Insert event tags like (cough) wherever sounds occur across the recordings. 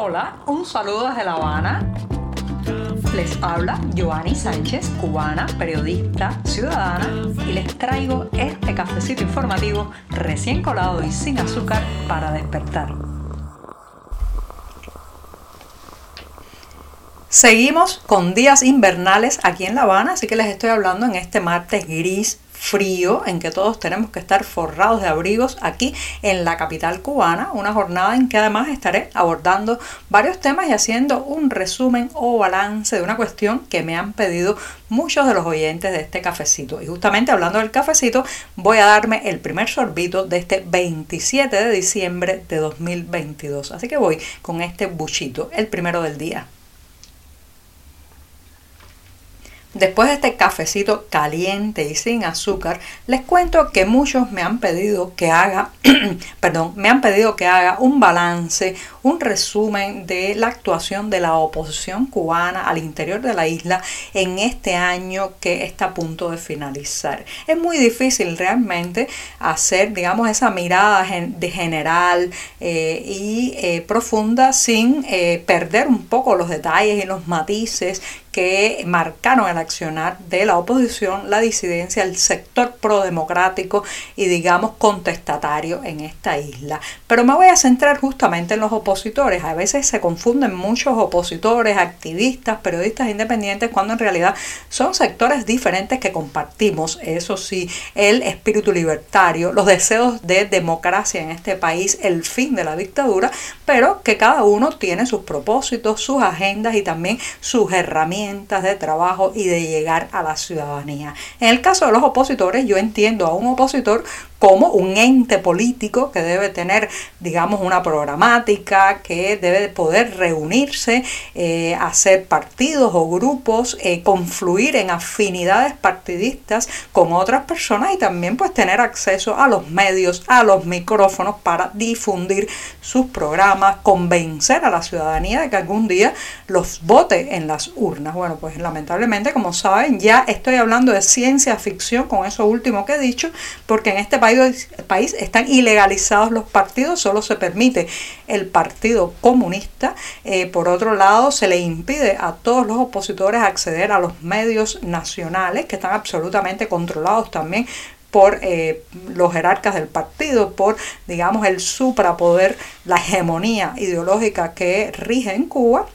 Hola, un saludo desde La Habana. Les habla Joanny Sánchez, cubana, periodista, ciudadana, y les traigo este cafecito informativo recién colado y sin azúcar para despertar. Seguimos con días invernales aquí en La Habana, así que les estoy hablando en este martes gris frío en que todos tenemos que estar forrados de abrigos aquí en la capital cubana, una jornada en que además estaré abordando varios temas y haciendo un resumen o balance de una cuestión que me han pedido muchos de los oyentes de este cafecito. Y justamente hablando del cafecito, voy a darme el primer sorbito de este 27 de diciembre de 2022. Así que voy con este buchito, el primero del día. Después de este cafecito caliente y sin azúcar, les cuento que muchos me han pedido que haga, (clears throat) perdón, me han pedido que haga un balance, un resumen de la actuación de la oposición cubana al interior de la isla en este año que está a punto de finalizar. Es muy difícil realmente hacer, digamos, esa mirada de general eh, y eh, profunda sin eh, perder un poco los detalles y los matices que marcaron el accionar de la oposición, la disidencia, el sector prodemocrático y digamos contestatario en esta isla. Pero me voy a centrar justamente en los opositores. A veces se confunden muchos opositores, activistas, periodistas independientes, cuando en realidad son sectores diferentes que compartimos, eso sí, el espíritu libertario, los deseos de democracia en este país, el fin de la dictadura, pero que cada uno tiene sus propósitos, sus agendas y también sus herramientas de trabajo y de llegar a la ciudadanía. En el caso de los opositores, yo entiendo a un opositor como un ente político que debe tener, digamos, una programática, que debe poder reunirse, eh, hacer partidos o grupos, eh, confluir en afinidades partidistas con otras personas y también pues tener acceso a los medios, a los micrófonos para difundir sus programas, convencer a la ciudadanía de que algún día los vote en las urnas. Bueno, pues lamentablemente, como saben, ya estoy hablando de ciencia ficción con eso último que he dicho, porque en este país país están ilegalizados los partidos, solo se permite el Partido Comunista. Eh, por otro lado, se le impide a todos los opositores acceder a los medios nacionales, que están absolutamente controlados también por eh, los jerarcas del partido, por, digamos, el suprapoder, la hegemonía ideológica que rige en Cuba.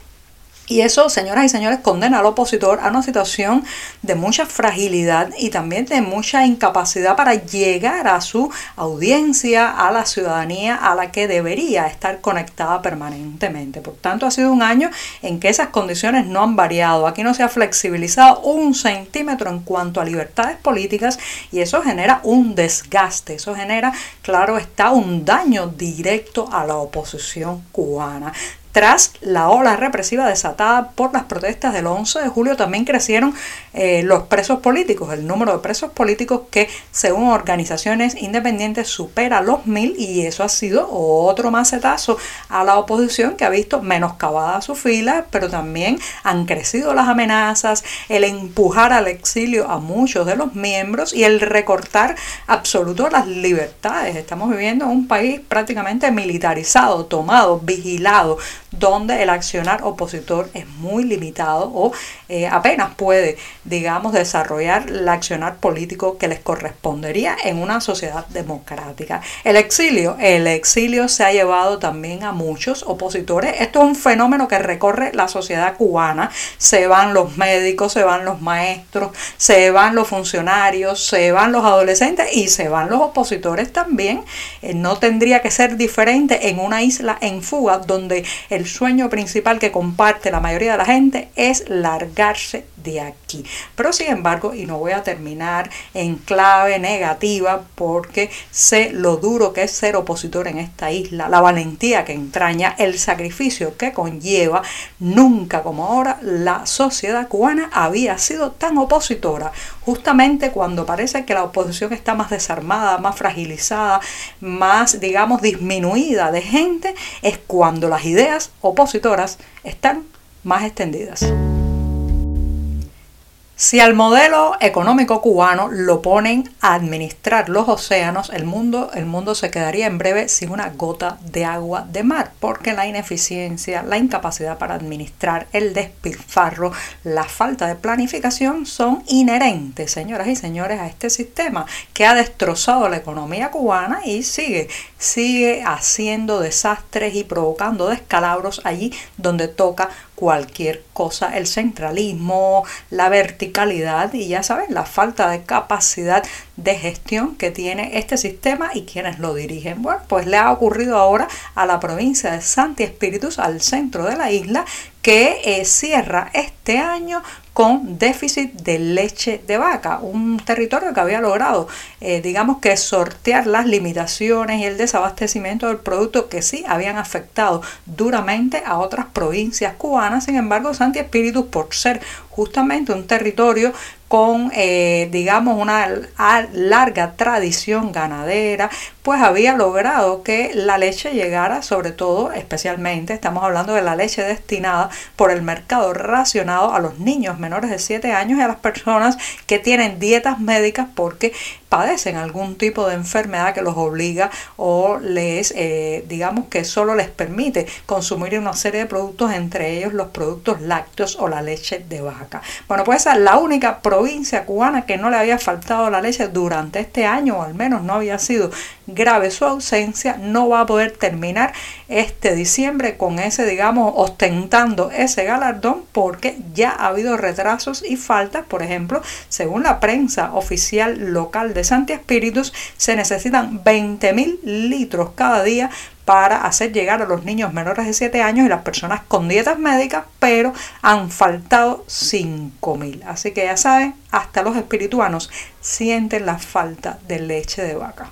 Y eso, señoras y señores, condena al opositor a una situación de mucha fragilidad y también de mucha incapacidad para llegar a su audiencia, a la ciudadanía a la que debería estar conectada permanentemente. Por tanto, ha sido un año en que esas condiciones no han variado. Aquí no se ha flexibilizado un centímetro en cuanto a libertades políticas y eso genera un desgaste, eso genera, claro está, un daño directo a la oposición cubana. Tras la ola represiva desatada por las protestas del 11 de julio, también crecieron eh, los presos políticos. El número de presos políticos que, según organizaciones independientes, supera los mil y eso ha sido otro macetazo a la oposición que ha visto menoscabada su fila, pero también han crecido las amenazas, el empujar al exilio a muchos de los miembros y el recortar absoluto las libertades. Estamos viviendo en un país prácticamente militarizado, tomado, vigilado donde el accionar opositor es muy limitado o eh, apenas puede, digamos, desarrollar el accionar político que les correspondería en una sociedad democrática. El exilio, el exilio se ha llevado también a muchos opositores. Esto es un fenómeno que recorre la sociedad cubana. Se van los médicos, se van los maestros, se van los funcionarios, se van los adolescentes y se van los opositores también. Eh, no tendría que ser diferente en una isla en fuga donde el el sueño principal que comparte la mayoría de la gente es largarse de aquí. Pero sin embargo, y no voy a terminar en clave negativa porque sé lo duro que es ser opositor en esta isla, la valentía que entraña, el sacrificio que conlleva, nunca como ahora la sociedad cubana había sido tan opositora, justamente cuando parece que la oposición está más desarmada, más fragilizada, más, digamos, disminuida de gente, es cuando las ideas opositoras están más extendidas. Si al modelo económico cubano lo ponen a administrar los océanos, el mundo, el mundo se quedaría en breve sin una gota de agua de mar, porque la ineficiencia, la incapacidad para administrar, el despilfarro, la falta de planificación son inherentes, señoras y señores, a este sistema que ha destrozado la economía cubana y sigue, sigue haciendo desastres y provocando descalabros allí donde toca cualquier cosa, el centralismo, la verticalidad y ya saben, la falta de capacidad de gestión que tiene este sistema y quienes lo dirigen. Bueno, pues le ha ocurrido ahora a la provincia de Santi Espíritus, al centro de la isla, que eh, cierra este año con déficit de leche de vaca, un territorio que había logrado, eh, digamos que sortear las limitaciones y el desabastecimiento del producto que sí habían afectado duramente a otras provincias cubanas. Sin embargo, Santi Espíritus, por ser justamente un territorio con, eh, digamos, una larga tradición ganadera, pues había logrado que la leche llegara, sobre todo, especialmente, estamos hablando de la leche destinada por el mercado racionado a los niños menores de 7 años y a las personas que tienen dietas médicas porque padecen algún tipo de enfermedad que los obliga o les, eh, digamos que solo les permite consumir una serie de productos, entre ellos los productos lácteos o la leche de vaca. Bueno, pues esa es la única provincia cubana que no le había faltado la leche durante este año, o al menos no había sido grave su ausencia, no va a poder terminar este diciembre con ese, digamos, ostentando ese galardón porque ya ha habido retrasos y faltas, por ejemplo, según la prensa oficial local de Santi Espíritus, se necesitan 20.000 litros cada día para hacer llegar a los niños menores de 7 años y las personas con dietas médicas, pero han faltado 5.000. Así que ya saben, hasta los espirituanos sienten la falta de leche de vaca.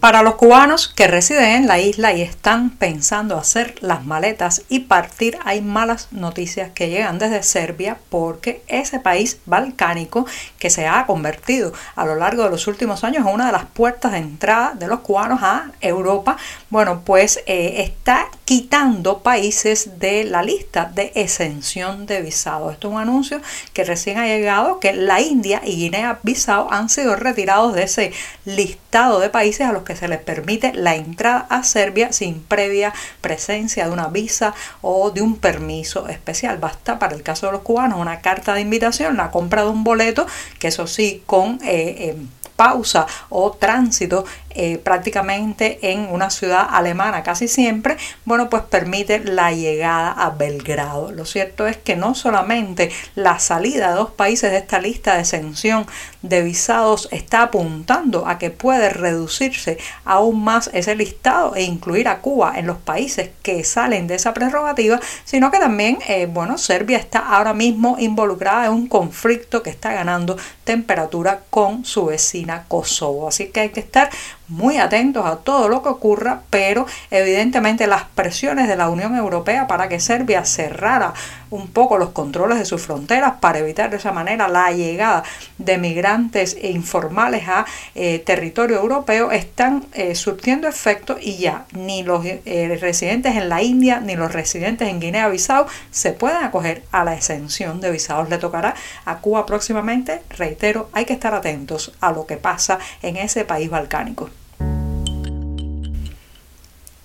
Para los cubanos que residen en la isla y están pensando hacer las maletas y partir, hay malas noticias que llegan desde Serbia porque ese país balcánico que se ha convertido a lo largo de los últimos años en una de las puertas de entrada de los cubanos a Europa, bueno, pues eh, está quitando países de la lista de exención de visado. Esto es un anuncio que recién ha llegado que la India y Guinea-Bissau han sido retirados de ese listado de países a los que se les permite la entrada a Serbia sin previa presencia de una visa o de un permiso especial. Basta para el caso de los cubanos una carta de invitación, la compra de un boleto, que eso sí, con eh, pausa o tránsito eh, prácticamente en una ciudad alemana casi siempre, bueno, pues permite la llegada a Belgrado. Lo cierto es que no solamente la salida de dos países de esta lista de exención de visados está apuntando a que puede reducirse aún más ese listado e incluir a Cuba en los países que salen de esa prerrogativa, sino que también, eh, bueno, Serbia está ahora mismo involucrada en un conflicto que está ganando temperatura con su vecina Kosovo. Así que hay que estar muy atentos a todo lo que ocurra, pero evidentemente las presiones de la Unión Europea para que Serbia cerrara un poco los controles de sus fronteras para evitar de esa manera la llegada de migrantes informales a eh, territorio europeo están eh, surtiendo efecto y ya ni los eh, residentes en la India ni los residentes en Guinea-Bissau se pueden acoger a la exención de visados. Le tocará a Cuba próximamente, reitero, hay que estar atentos a lo que pasa en ese país balcánico.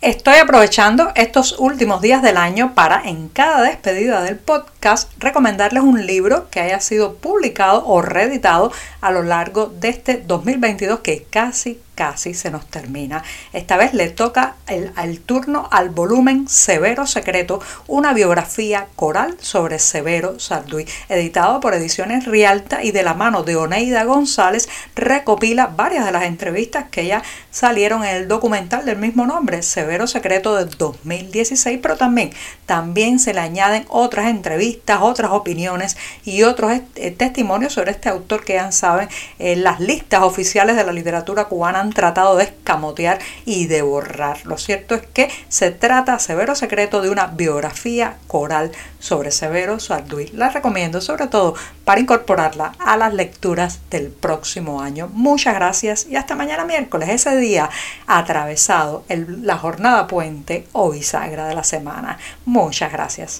Estoy aprovechando estos últimos días del año para en cada despedida del podcast recomendarles un libro que haya sido publicado o reeditado a lo largo de este 2022 que casi casi se nos termina. Esta vez le toca el, turno al volumen Severo Secreto, una biografía coral sobre Severo Sarduy, editado por Ediciones Rialta y de la mano de Oneida González, recopila varias de las entrevistas que ya salieron en el documental del mismo nombre, Severo Secreto de 2016, pero también, también se le añaden otras entrevistas, otras opiniones y otros eh, testimonios sobre este autor que ya saben en las listas oficiales de la literatura cubana tratado de escamotear y de borrar. Lo cierto es que se trata, Severo Secreto, de una biografía coral sobre Severo Sarduy. La recomiendo sobre todo para incorporarla a las lecturas del próximo año. Muchas gracias y hasta mañana miércoles, ese día atravesado la jornada puente o bisagra de la semana. Muchas gracias.